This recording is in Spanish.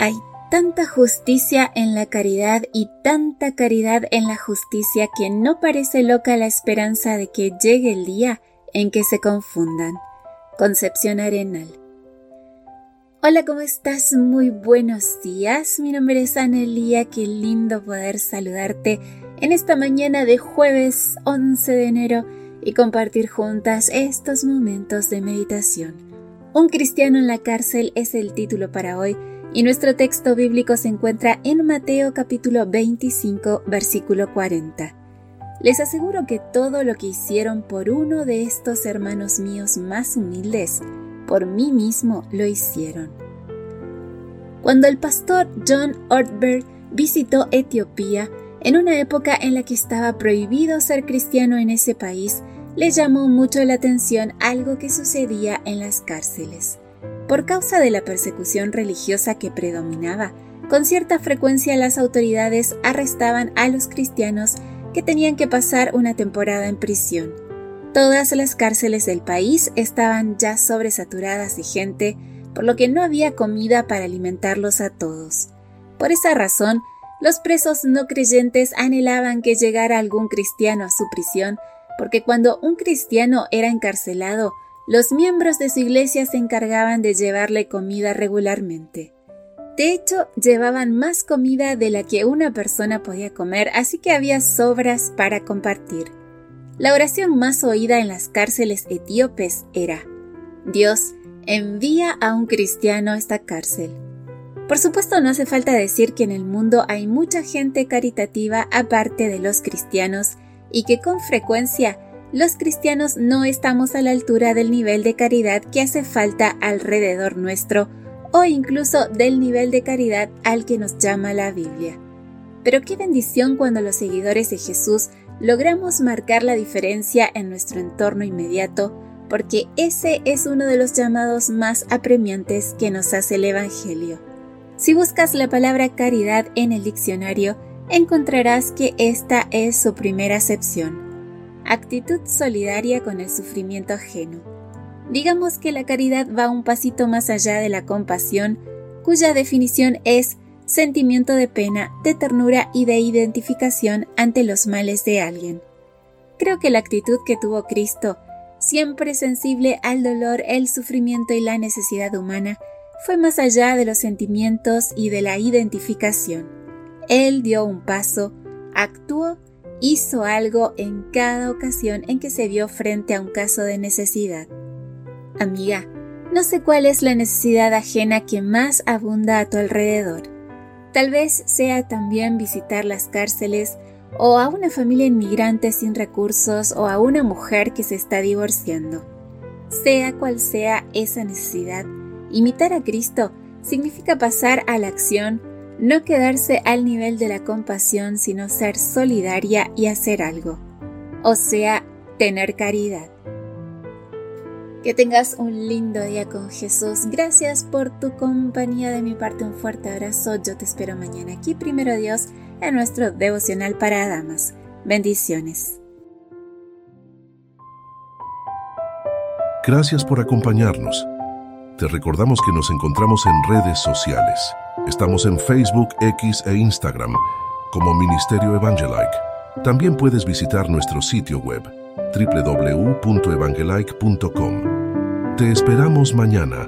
Hay tanta justicia en la caridad y tanta caridad en la justicia que no parece loca la esperanza de que llegue el día en que se confundan. Concepción Arenal. Hola, ¿cómo estás? Muy buenos días. Mi nombre es Anelia. Qué lindo poder saludarte en esta mañana de jueves 11 de enero y compartir juntas estos momentos de meditación. Un cristiano en la cárcel es el título para hoy y nuestro texto bíblico se encuentra en Mateo capítulo 25 versículo 40. Les aseguro que todo lo que hicieron por uno de estos hermanos míos más humildes, por mí mismo lo hicieron. Cuando el pastor John Ortberg visitó Etiopía, en una época en la que estaba prohibido ser cristiano en ese país, le llamó mucho la atención algo que sucedía en las cárceles. Por causa de la persecución religiosa que predominaba, con cierta frecuencia las autoridades arrestaban a los cristianos que tenían que pasar una temporada en prisión. Todas las cárceles del país estaban ya sobresaturadas de gente, por lo que no había comida para alimentarlos a todos. Por esa razón, los presos no creyentes anhelaban que llegara algún cristiano a su prisión, porque cuando un cristiano era encarcelado, los miembros de su iglesia se encargaban de llevarle comida regularmente. De hecho, llevaban más comida de la que una persona podía comer, así que había sobras para compartir. La oración más oída en las cárceles etíopes era, Dios, envía a un cristiano a esta cárcel. Por supuesto, no hace falta decir que en el mundo hay mucha gente caritativa aparte de los cristianos y que con frecuencia los cristianos no estamos a la altura del nivel de caridad que hace falta alrededor nuestro o incluso del nivel de caridad al que nos llama la Biblia. Pero qué bendición cuando los seguidores de Jesús logramos marcar la diferencia en nuestro entorno inmediato, porque ese es uno de los llamados más apremiantes que nos hace el Evangelio. Si buscas la palabra caridad en el diccionario, encontrarás que esta es su primera acepción actitud solidaria con el sufrimiento ajeno. Digamos que la caridad va un pasito más allá de la compasión, cuya definición es sentimiento de pena, de ternura y de identificación ante los males de alguien. Creo que la actitud que tuvo Cristo, siempre sensible al dolor, el sufrimiento y la necesidad humana, fue más allá de los sentimientos y de la identificación. Él dio un paso, actuó hizo algo en cada ocasión en que se vio frente a un caso de necesidad. Amiga, no sé cuál es la necesidad ajena que más abunda a tu alrededor. Tal vez sea también visitar las cárceles o a una familia inmigrante sin recursos o a una mujer que se está divorciando. Sea cual sea esa necesidad, imitar a Cristo significa pasar a la acción no quedarse al nivel de la compasión, sino ser solidaria y hacer algo, o sea, tener caridad. Que tengas un lindo día con Jesús. Gracias por tu compañía. De mi parte, un fuerte abrazo. Yo te espero mañana aquí, primero Dios, en nuestro devocional para damas. Bendiciones. Gracias por acompañarnos. Te recordamos que nos encontramos en redes sociales. Estamos en Facebook, X e Instagram como Ministerio Evangelike. También puedes visitar nuestro sitio web www.evangelike.com. Te esperamos mañana